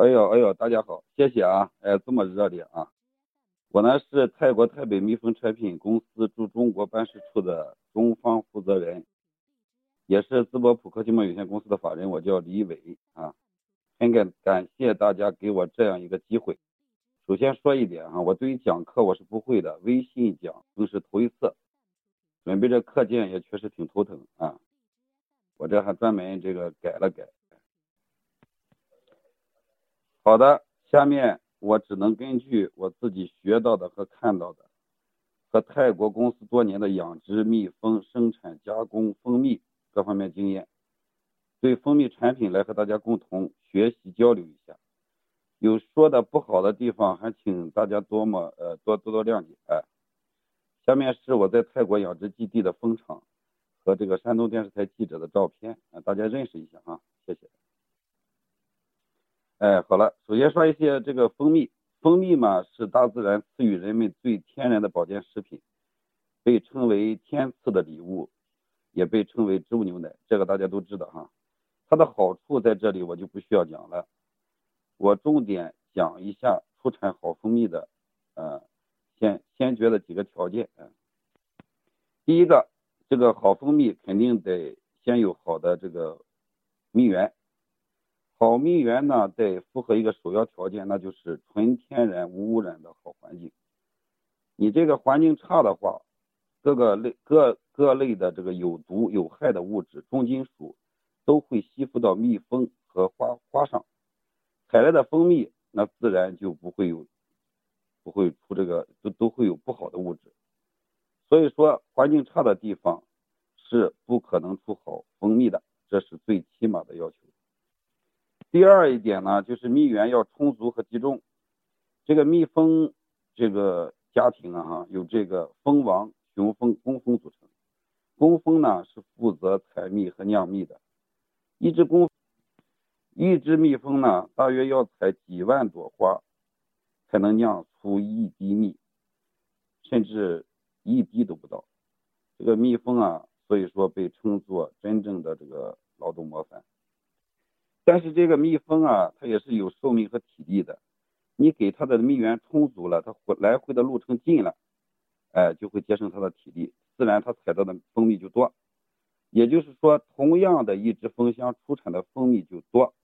哎呦哎呦，大家好，谢谢啊，哎，这么热烈啊！我呢是泰国台北蜜蜂产品公司驻中国办事处的中方负责人，也是淄博普科经贸有限公司的法人，我叫李伟啊。很感感谢大家给我这样一个机会。首先说一点啊，我对于讲课我是不会的，微信讲更是头一次，准备这课件也确实挺头疼啊。我这还专门这个改了改。好的，下面我只能根据我自己学到的和看到的，和泰国公司多年的养殖蜜蜂生产加工蜂蜜各方面经验，对蜂蜜产品来和大家共同学习交流一下。有说的不好的地方，还请大家多么呃多多多谅解。下面是我在泰国养殖基地的蜂场和这个山东电视台记者的照片啊，大家认识一下哈，谢谢。哎，好了，首先说一些这个蜂蜜，蜂蜜嘛是大自然赐予人们最天然的保健食品，被称为天赐的礼物，也被称为植物牛奶，这个大家都知道哈。它的好处在这里我就不需要讲了。我重点讲一下出产好蜂蜜的，呃，先先决的几个条件啊。第一个，这个好蜂蜜肯定得先有好的这个蜜源，好蜜源呢得符合一个首要条件，那就是纯天然无污染的好环境。你这个环境差的话，各个类各各类的这个有毒有害的物质、重金属都会吸附到蜜蜂和花花上。采来的蜂蜜，那自然就不会有，不会出这个，都都会有不好的物质。所以说，环境差的地方是不可能出好蜂蜜的，这是最起码的要求。第二一点呢，就是蜜源要充足和集中。这个蜜蜂这个家庭啊，哈，有这个蜂王、雄蜂、工蜂组成。工蜂呢是负责采蜜和酿蜜的，一只工。一只蜜蜂呢，大约要采几万朵花，才能酿出一滴蜜，甚至一滴都不到。这个蜜蜂啊，所以说被称作真正的这个劳动模范。但是这个蜜蜂啊，它也是有寿命和体力的。你给它的蜜源充足了，它回来回的路程近了，哎，就会节省它的体力，自然它采到的蜂蜜就多。也就是说，同样的一只蜂箱出产的蜂蜜就多。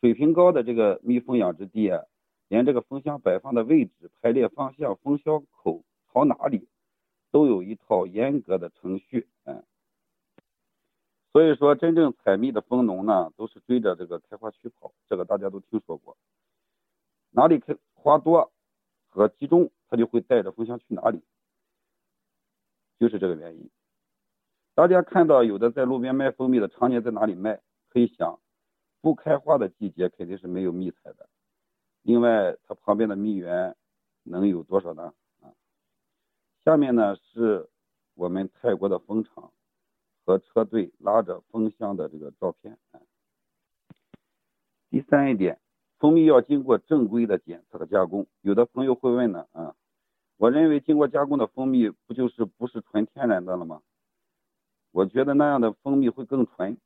水平高的这个蜜蜂养殖地啊，连这个蜂箱摆放的位置、排列方向、蜂箱口朝哪里，都有一套严格的程序。嗯，所以说真正采蜜的蜂农呢，都是追着这个开花区跑，这个大家都听说过。哪里开花多和集中，他就会带着蜂箱去哪里，就是这个原因。大家看到有的在路边卖蜂蜜的，常年在哪里卖？可以想。不开花的季节肯定是没有蜜采的。另外，它旁边的蜜源能有多少呢？啊，下面呢是我们泰国的蜂场和车队拉着蜂箱的这个照片。第三一点，蜂蜜要经过正规的检测和加工。有的朋友会问呢，啊，我认为经过加工的蜂蜜不就是不是纯天然的了吗？我觉得那样的蜂蜜会更纯。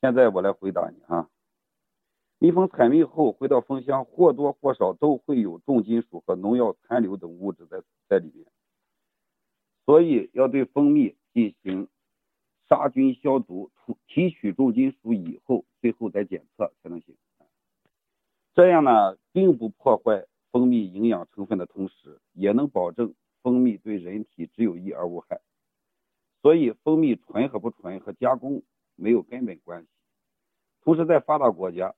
现在我来回答你啊，蜜蜂采蜜后回到蜂箱，或多或少都会有重金属和农药残留等物质在在里面，所以要对蜂蜜进行杀菌消毒，提取重金属以后，最后再检测才能行。这样呢，并不破坏蜂蜜营养成分的同时，也能保证蜂蜜对人体只有益而无害。所以，蜂蜜纯和不纯和加工没有根本关系。同时，在发达国家，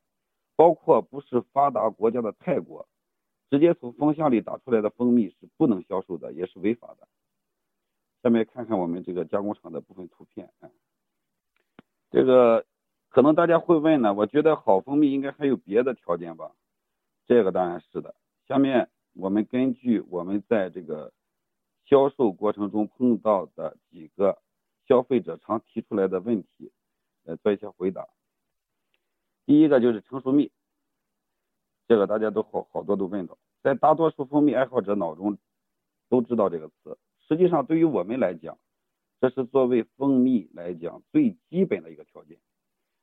包括不是发达国家的泰国，直接从蜂箱里打出来的蜂蜜是不能销售的，也是违法的。下面看看我们这个加工厂的部分图片。这个可能大家会问呢，我觉得好蜂蜜应该还有别的条件吧？这个当然是的。下面我们根据我们在这个销售过程中碰到的几个消费者常提出来的问题，来做一些回答。第一个就是成熟蜜，这个大家都好好多都问到，在大多数蜂蜜爱好者脑中都知道这个词。实际上，对于我们来讲，这是作为蜂蜜来讲最基本的一个条件。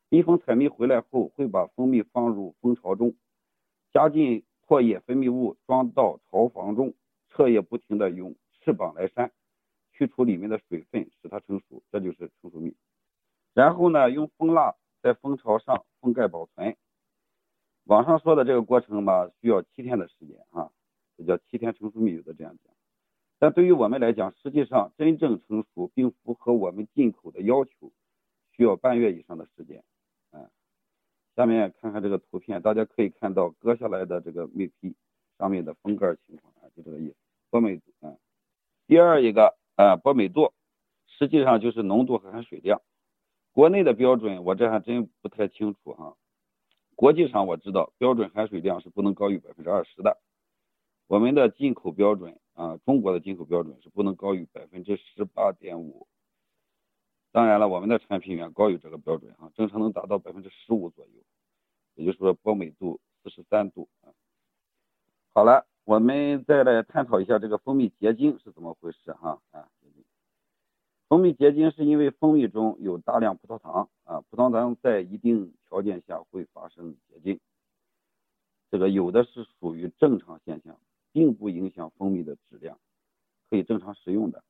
蜜蜂采蜜回来后，会把蜂蜜放入蜂巢中，加进唾液分泌物，装到巢房中，彻夜不停地用翅膀来扇，去除里面的水分，使它成熟，这就是成熟蜜。然后呢，用蜂蜡在蜂巢上封盖保存。网上说的这个过程吧，需要七天的时间啊，这叫七天成熟蜜，有的这样讲。但对于我们来讲，实际上真正成熟并符合我们进口的要求，需要半月以上的时间。嗯下面看看这个图片，大家可以看到割下来的这个蜜皮上面的封盖情况啊，就这个意思。波美度啊，第二一个啊，波美度实际上就是浓度和含水量。国内的标准我这还真不太清楚哈，国际上我知道标准含水量是不能高于百分之二十的。我们的进口标准啊，中国的进口标准是不能高于百分之十八点五。当然了，我们的产品远高于这个标准啊，正常能达到百分之十五左右，也就是说波美度四十三度啊。好了，我们再来探讨一下这个蜂蜜结晶是怎么回事哈啊。蜂蜜结晶是因为蜂蜜中有大量葡萄糖啊，葡萄糖在一定条件下会发生结晶，这个有的是属于正常现象，并不影响蜂蜜的质量，可以正常食用的。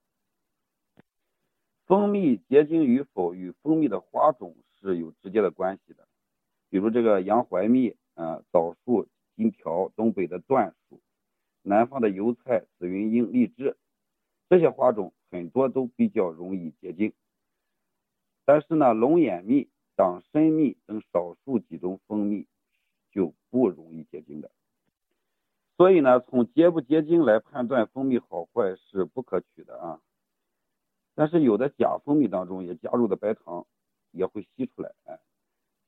蜂蜜结晶与否与蜂蜜的花种是有直接的关系的，比如这个洋槐蜜啊、枣树、金条、东北的椴树、南方的油菜、紫云英、荔枝，这些花种很多都比较容易结晶。但是呢，龙眼蜜、党参蜜等少数几种蜂蜜就不容易结晶的。所以呢，从结不结晶来判断蜂蜜好坏是不可取的啊。但是有的假蜂蜜当中也加入的白糖，也会析出来，哎，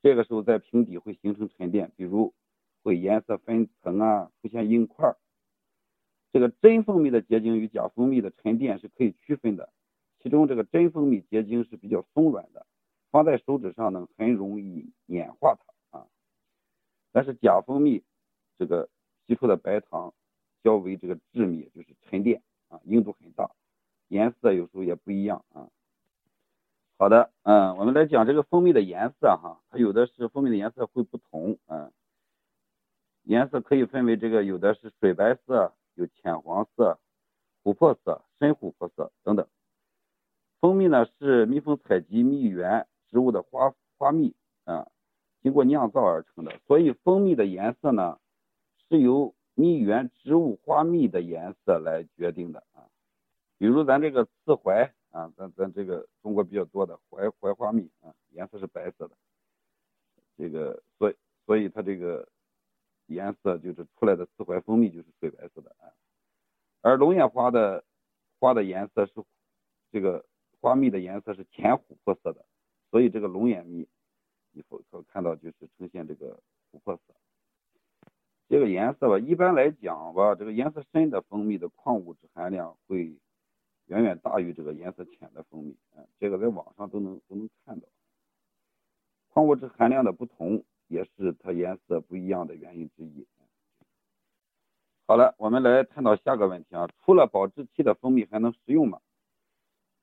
这个时候在瓶底会形成沉淀，比如会颜色分层啊，出现硬块。这个真蜂蜜的结晶与假蜂蜜的沉淀是可以区分的，其中这个真蜂蜜结晶是比较松软的，放在手指上呢很容易碾化它啊。但是假蜂蜜这个析出的白糖较为这个致密，就是沉淀啊，硬度很大。颜色有时候也不一样啊。好的，嗯，我们来讲这个蜂蜜的颜色哈，它有的是蜂蜜的颜色会不同，嗯，颜色可以分为这个有的是水白色，有浅黄色、琥珀色、深琥珀色等等。蜂蜜呢是蜜蜂采集蜜源植物的花花蜜啊，经过酿造而成的，所以蜂蜜的颜色呢是由蜜源植物花蜜的颜色来决定的啊。比如咱这个刺槐啊，咱咱这个中国比较多的槐槐花蜜啊，颜色是白色的，这个所以所以它这个颜色就是出来的刺槐蜂蜜就是水白色的啊，而龙眼花的花的颜色是这个花蜜的颜色是浅琥珀色的，所以这个龙眼蜜你可可看到就是呈现这个琥珀色。这个颜色吧，一般来讲吧，这个颜色深的蜂蜜的矿物质含量会。远远大于这个颜色浅的蜂蜜，嗯，这个在网上都能都能看到。矿物质含量的不同，也是它颜色不一样的原因之一。好了，我们来探讨下个问题啊，除了保质期的蜂蜜还能食用吗？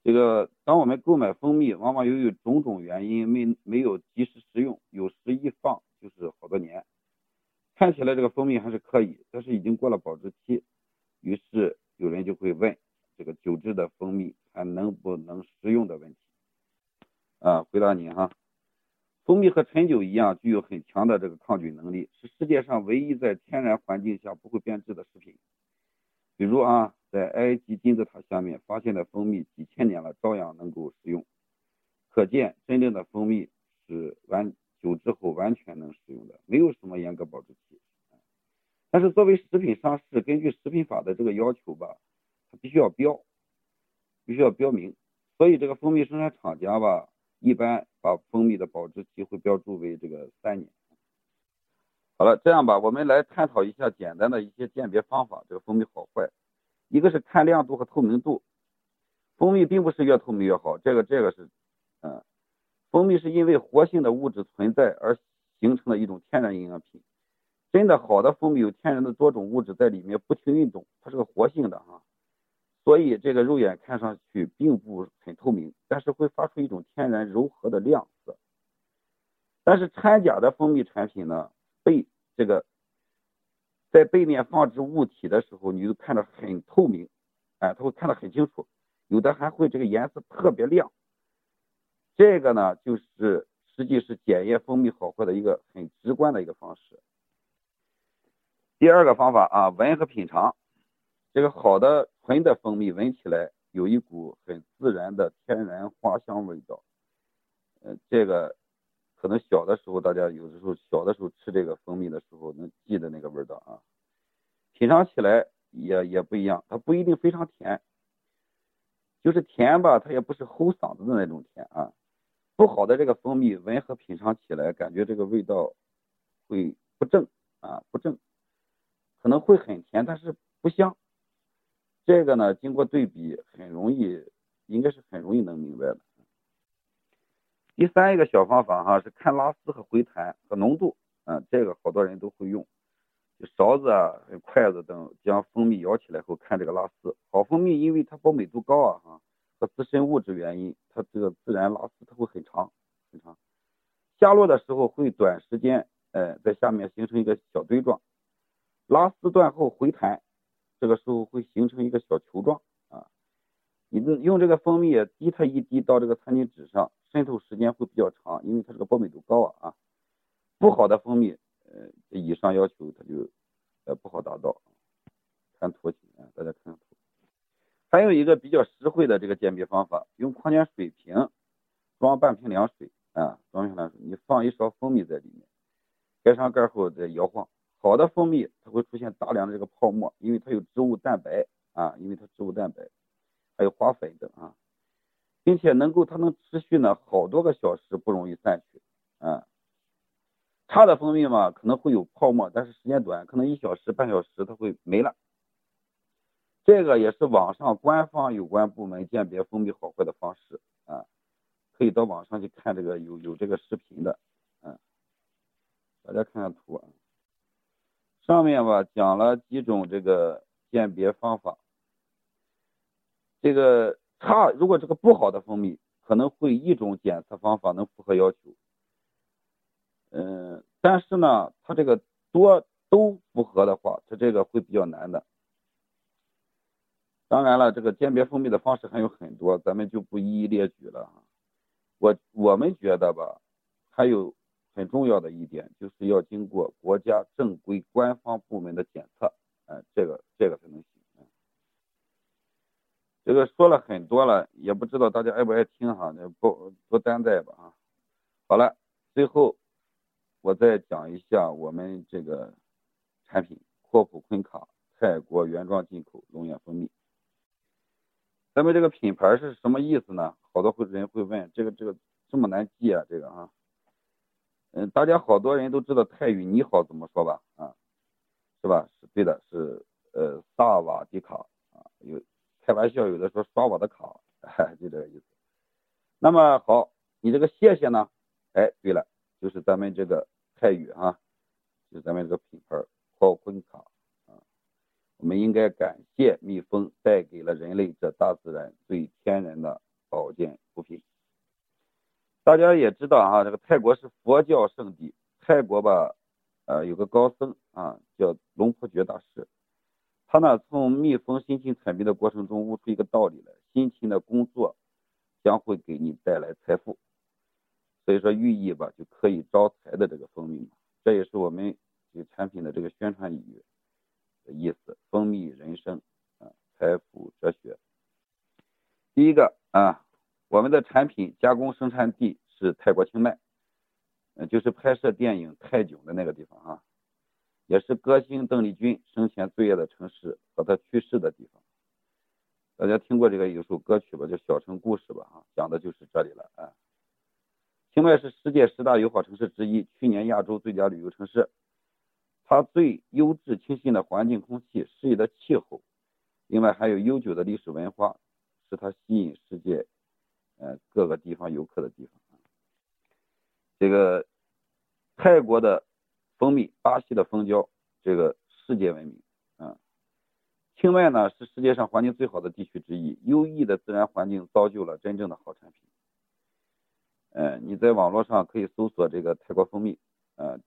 这个，当我们购买蜂蜜，往往由于种种原因没没有及时食用，有时一放就是好多年。看起来这个蜂蜜还是可以，但是已经过了保质期，于是有人就会问。这个酒制的蜂蜜还能不能食用的问题啊？回答您哈，蜂蜜和陈酒一样，具有很强的这个抗菌能力，是世界上唯一在天然环境下不会变质的食品。比如啊，在埃及金字塔下面发现的蜂蜜，几千年了照样能够食用，可见真正的蜂蜜是完酒之后完全能食用的，没有什么严格保质期。但是作为食品上市，根据食品法的这个要求吧。它必须要标，必须要标明，所以这个蜂蜜生产厂家吧，一般把蜂蜜的保质期会标注为这个三年。好了，这样吧，我们来探讨一下简单的一些鉴别方法，这个蜂蜜好坏。一个是看亮度和透明度，蜂蜜并不是越透明越好，这个这个是，嗯，蜂蜜是因为活性的物质存在而形成的一种天然营养品。真的好的蜂蜜有天然的多种物质在里面不停运动，它是个活性的哈。所以这个肉眼看上去并不很透明，但是会发出一种天然柔和的亮色。但是掺假的蜂蜜产品呢，背这个在背面放置物体的时候，你就看着很透明，哎，它会看得很清楚，有的还会这个颜色特别亮。这个呢，就是实际是检验蜂蜜好坏的一个很直观的一个方式。第二个方法啊，闻和品尝，这个好的纯的蜂蜜闻起来有一股很自然的天然花香味道，呃，这个。可能小的时候，大家有的时候小的时候吃这个蜂蜜的时候，能记得那个味道啊。品尝起来也也不一样，它不一定非常甜，就是甜吧，它也不是齁嗓子的那种甜啊。不好的这个蜂蜜，闻和品尝起来，感觉这个味道会不正啊，不正，可能会很甜，但是不香。这个呢，经过对比，很容易，应该是很容易能明白的。第三一个小方法哈是看拉丝和回弹和浓度，嗯，这个好多人都会用，就勺子啊、筷子等将蜂蜜舀起来后看这个拉丝。好蜂蜜因为它保美度高啊哈和自身物质原因，它这个自然拉丝它会很长很长，下落的时候会短时间呃在下面形成一个小堆状，拉丝断后回弹，这个时候会形成一个小球状啊。你用这个蜂蜜滴它一滴到这个餐巾纸上。渗透时间会比较长，因为它这个保美度高啊啊，不好的蜂蜜，呃，以上要求它就呃不好达到。看图形啊，大家看图。还有一个比较实惠的这个鉴别方法，用矿泉水瓶装半瓶凉水啊，装瓶凉水，你放一勺蜂蜜在里面，盖上盖后再摇晃。好的蜂蜜它会出现大量的这个泡沫，因为它有植物蛋白啊，因为它植物蛋白，还有花粉等啊。并且能够它能持续呢好多个小时不容易散去，啊，差的蜂蜜嘛可能会有泡沫，但是时间短，可能一小时半小时它会没了。这个也是网上官方有关部门鉴别蜂蜜好坏的方式啊，可以到网上去看这个有有这个视频的，嗯，大家看看图啊，上面吧讲了几种这个鉴别方法，这个。差，如果这个不好的蜂蜜，可能会一种检测方法能符合要求，嗯，但是呢，它这个多都符合的话，它这个会比较难的。当然了，这个鉴别蜂蜜的方式还有很多，咱们就不一一列举了。我我们觉得吧，还有很重要的一点，就是要经过国家正规官方部门的检测，哎，这个这个才能行。这个说了很多了，也不知道大家爱不爱听哈，不不担待吧啊。好了，最后我再讲一下我们这个产品阔普昆卡泰国原装进口龙眼蜂蜜。咱们这个品牌是什么意思呢？好多会人会问，这个这个这么难记啊？这个啊，嗯，大家好多人都知道泰语你好怎么说吧？啊，是吧？是对的，是呃萨瓦迪卡啊有。开玩笑，有的说刷我的卡，就这个意思。那么好，你这个谢谢呢？哎，对了，就是咱们这个泰语啊，就是咱们这个品牌泡坤卡。我们应该感谢蜜蜂带给了人类这大自然最天然的保健补品。大家也知道啊，这个泰国是佛教圣地，泰国吧，呃，有个高僧啊，叫龙婆觉大师。他呢，从蜜蜂辛勤采蜜的过程中悟出一个道理来：辛勤的工作将会给你带来财富。所以说寓意吧，就可以招财的这个蜂蜜嘛，这也是我们这个产品的这个宣传语的意思。蜂蜜人生啊，财富哲学。第一个啊，我们的产品加工生产地是泰国清迈，嗯，就是拍摄电影《泰囧》的那个地方啊。也是歌星邓丽君生前最爱的城市和她去世的地方。大家听过这个有首歌曲吧，叫《小城故事》吧？啊，讲的就是这里了啊。清迈是世界十大友好城市之一，去年亚洲最佳旅游城市。它最优质清新的环境、空气、适宜的气候，另外还有悠久的历史文化，是它吸引世界呃各个地方游客的地方。这个泰国的。蜂蜜，巴西的蜂胶，这个世界闻名啊。清迈呢是世界上环境最好的地区之一，优异的自然环境造就了真正的好产品。呃，你在网络上可以搜索这个泰国蜂蜜，呃，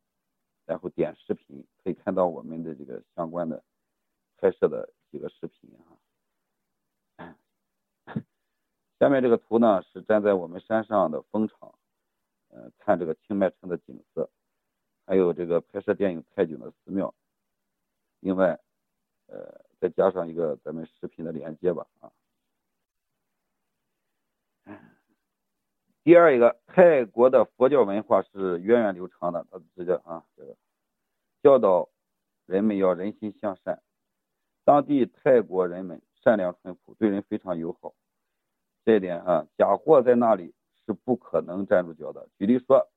然后点视频，可以看到我们的这个相关的拍摄的几个视频啊。下面这个图呢是站在我们山上的蜂场，呃，看这个清迈城的景色，还有这个拍摄电影泰囧的寺庙。另外，呃，再加上一个咱们视频的连接吧啊。第二一个，泰国的佛教文化是源远流长的，它直接啊，这个教导人们要人心向善。当地泰国人们善良淳朴，对人非常友好，这一点啊，假货在那里是不可能站住脚的。举例说，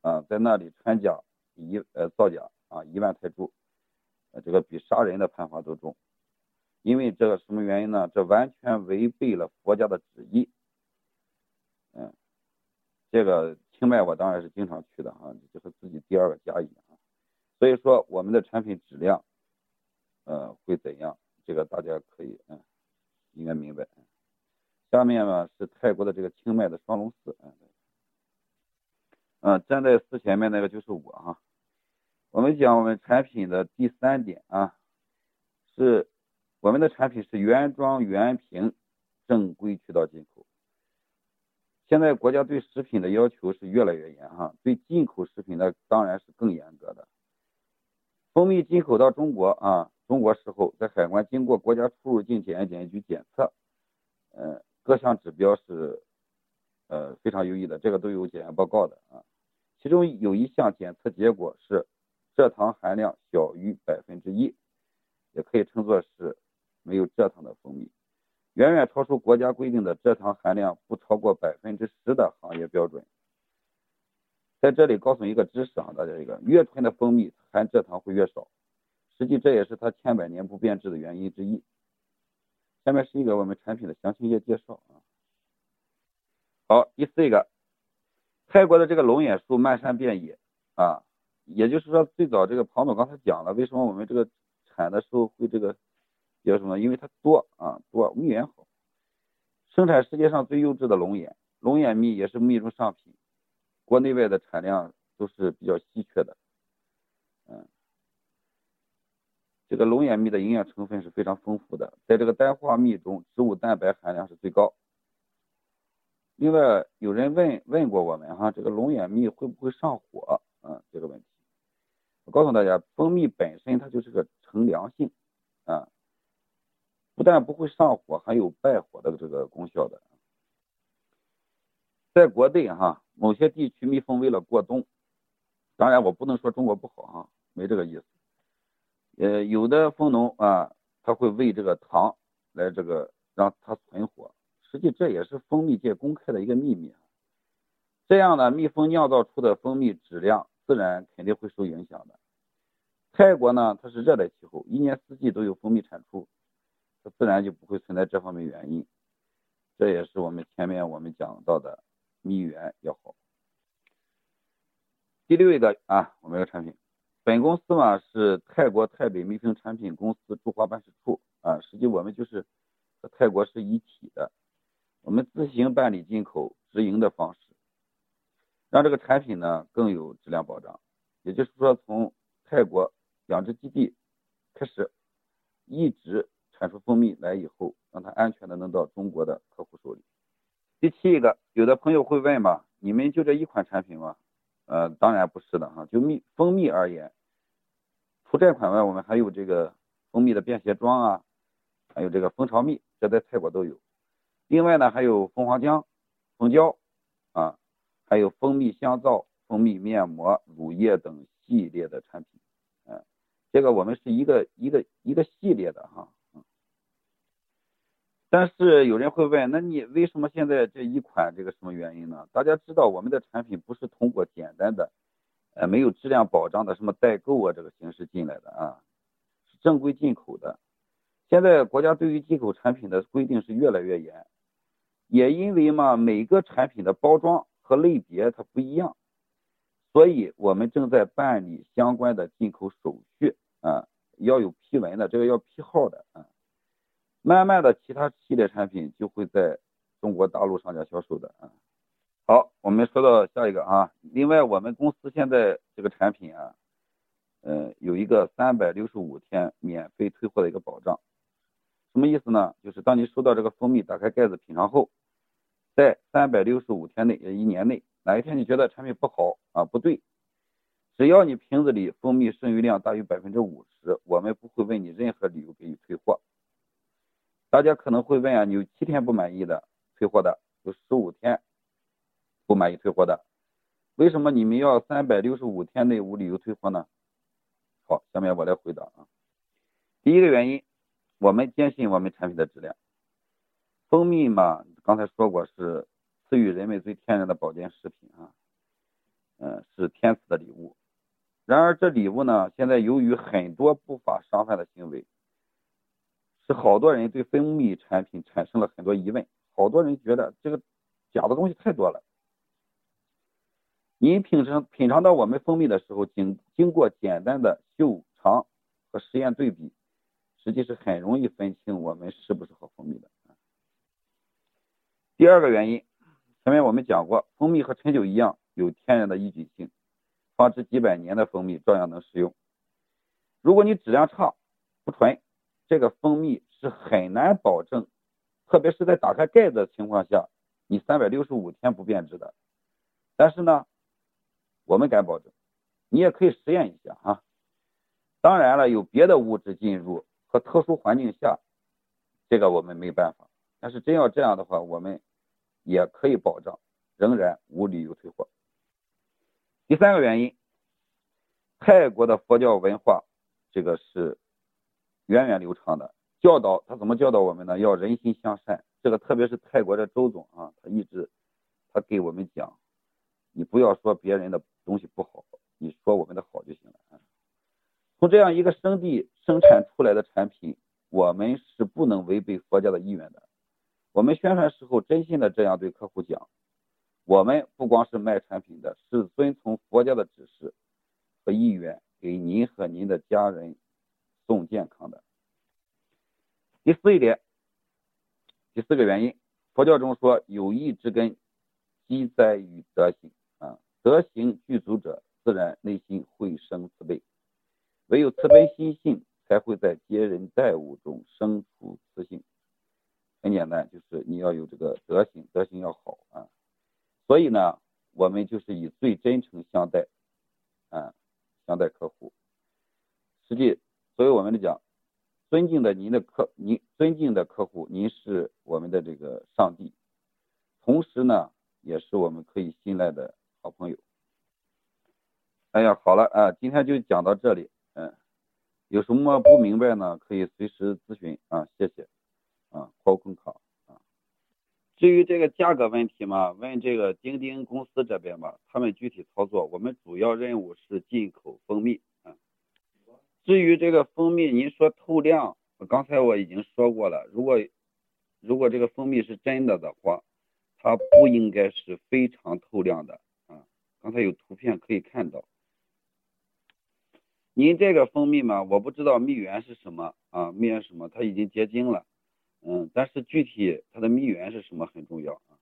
啊，在那里穿假一呃造假啊一万泰铢，呃这个比杀人的判罚都重，因为这个什么原因呢？这完全违背了佛家的旨意。这个清迈我当然是经常去的哈，就和自己第二个家一样。所以说我们的产品质量，呃，会怎样？这个大家可以嗯，应该明白。下面呢是泰国的这个清迈的双龙寺，嗯，嗯，站在寺前面那个就是我哈。我们讲我们产品的第三点啊，是我们的产品是原装原瓶，正规渠道进口。现在国家对食品的要求是越来越严哈，对进口食品呢当然是更严格的。蜂蜜进口到中国啊，中国时候在海关经过国家出入境检验检疫局检测，呃，各项指标是呃非常优异的，这个都有检验报告的啊。其中有一项检测结果是蔗糖含量小于百分之一，也可以称作是没有蔗糖的蜂蜜。远远超出国家规定的蔗糖含量不超过百分之十的行业标准。在这里告诉一个知识啊，大家一个越纯的蜂蜜含蔗糖会越少，实际这也是它千百年不变质的原因之一。下面是一个我们产品的详情页介绍啊。好，第四一个，泰国的这个龙眼树漫山遍野啊，也就是说最早这个庞总刚才讲了，为什么我们这个产的时候会这个。叫什么？因为它多啊，多蜜源好，生产世界上最优质的龙眼，龙眼蜜也是蜜中上品，国内外的产量都是比较稀缺的。嗯，这个龙眼蜜的营养成分是非常丰富的，在这个单花蜜中，植物蛋白含量是最高。另外，有人问问过我们哈，这个龙眼蜜会不会上火？啊，这个问题，我告诉大家，蜂蜜本身它就是个呈凉性啊。不但不会上火，还有败火的这个功效的。在国内哈，某些地区蜜蜂为了过冬，当然我不能说中国不好哈，没这个意思。呃，有的蜂农啊，他会喂这个糖来这个让它存活，实际这也是蜂蜜界公开的一个秘密。这样呢，蜜蜂酿造出的蜂蜜质量自然肯定会受影响的。泰国呢，它是热带气候，一年四季都有蜂蜜产出。自然就不会存在这方面原因，这也是我们前面我们讲到的蜜源要好。第六一个啊，我们的产品，本公司嘛是泰国泰北蜜蜂产品公司驻华办事处啊，实际我们就是和泰国是一体的，我们自行办理进口直营的方式，让这个产品呢更有质量保障。也就是说，从泰国养殖基地开始，一直。产出蜂蜜来以后，让它安全的能到中国的客户手里。第七一个，有的朋友会问嘛，你们就这一款产品吗？呃，当然不是的哈，就蜜蜂蜜而言，除这款外，我们还有这个蜂蜜的便携装啊，还有这个蜂巢蜜，这在泰国都有。另外呢，还有蜂皇浆、蜂胶啊，还有蜂蜜香皂、蜂蜜面膜、乳液等系列的产品。嗯，这个我们是一个一个一个系列的哈。但是有人会问，那你为什么现在这一款这个什么原因呢？大家知道我们的产品不是通过简单的，呃，没有质量保障的什么代购啊这个形式进来的啊，是正规进口的。现在国家对于进口产品的规定是越来越严，也因为嘛每个产品的包装和类别它不一样，所以我们正在办理相关的进口手续啊，要有批文的，这个要批号的啊。慢慢的，其他系列产品就会在中国大陆上架销售的啊。好，我们说到下一个啊。另外，我们公司现在这个产品啊，呃，有一个三百六十五天免费退货的一个保障。什么意思呢？就是当你收到这个蜂蜜，打开盖子品尝后，在三百六十五天内，一年内，哪一天你觉得产品不好啊，不对，只要你瓶子里蜂蜜剩余量大于百分之五十，我们不会问你任何理由给予退货。大家可能会问啊，你有七天不满意的退货的，有十五天。不满意退货的，为什么你们要三百六十五天内无理由退货呢？好，下面我来回答啊。第一个原因，我们坚信我们产品的质量。蜂蜜嘛，刚才说过是赐予人们最天然的保健食品啊，嗯，是天赐的礼物。然而这礼物呢，现在由于很多不法商贩的行为，是好多人对蜂蜜产品产生了很多疑问。好多人觉得这个假的东西太多了。您品尝品尝到我们蜂蜜的时候，经经过简单的嗅尝和实验对比，实际是很容易分清我们是不是好蜂蜜的。第二个原因，前面我们讲过，蜂蜜和陈酒一样有天然的抑菌性，放置几百年的蜂蜜照样能食用。如果你质量差、不纯，这个蜂蜜是很难保证，特别是在打开盖子的情况下，你三百六十五天不变质的。但是呢？我们敢保证，你也可以实验一下啊。当然了，有别的物质进入和特殊环境下，这个我们没办法。但是真要这样的话，我们也可以保障，仍然无理由退货。第三个原因，泰国的佛教文化这个是源远流长的，教导他怎么教导我们呢？要人心向善。这个特别是泰国的周总啊，他一直他给我们讲。你不要说别人的东西不好，你说我们的好就行了。从这样一个生地生产出来的产品，我们是不能违背佛家的意愿的。我们宣传时候真心的这样对客户讲，我们不光是卖产品的，是遵从佛家的指示和意愿，给您和您的家人送健康的。第四一点，第四个原因，佛教中说有义之根，基在于德行啊。德行具足者，自然内心会生慈悲。唯有慈悲心性，才会在接人待物中生出慈性。很简单，就是你要有这个德行，德行要好啊。所以呢，我们就是以最真诚相待，啊，相待客户。实际，所以我们来讲，尊敬的您的客，您尊敬的客户，您是我们的这个上帝，同时呢，也是我们可以信赖的。好朋友，哎呀，好了啊，今天就讲到这里，嗯，有什么不明白呢？可以随时咨询啊，谢谢啊，包空卡啊。至于这个价格问题嘛，问这个钉钉公司这边吧，他们具体操作，我们主要任务是进口蜂蜜。至于这个蜂蜜，您说透亮，刚才我已经说过了，如果如果这个蜂蜜是真的的话，它不应该是非常透亮的啊。刚才有图片可以看到，您这个蜂蜜嘛，我不知道蜜源是什么啊，蜜源什么，它已经结晶了，嗯，但是具体它的蜜源是什么很重要啊。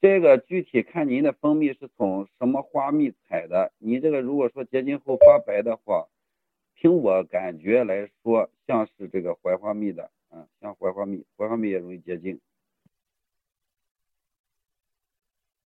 这个具体看您的蜂蜜是从什么花蜜采的，你这个如果说结晶后发白的话，听我感觉来说，像是这个槐花蜜的，嗯，像槐花蜜，槐花蜜也容易结晶。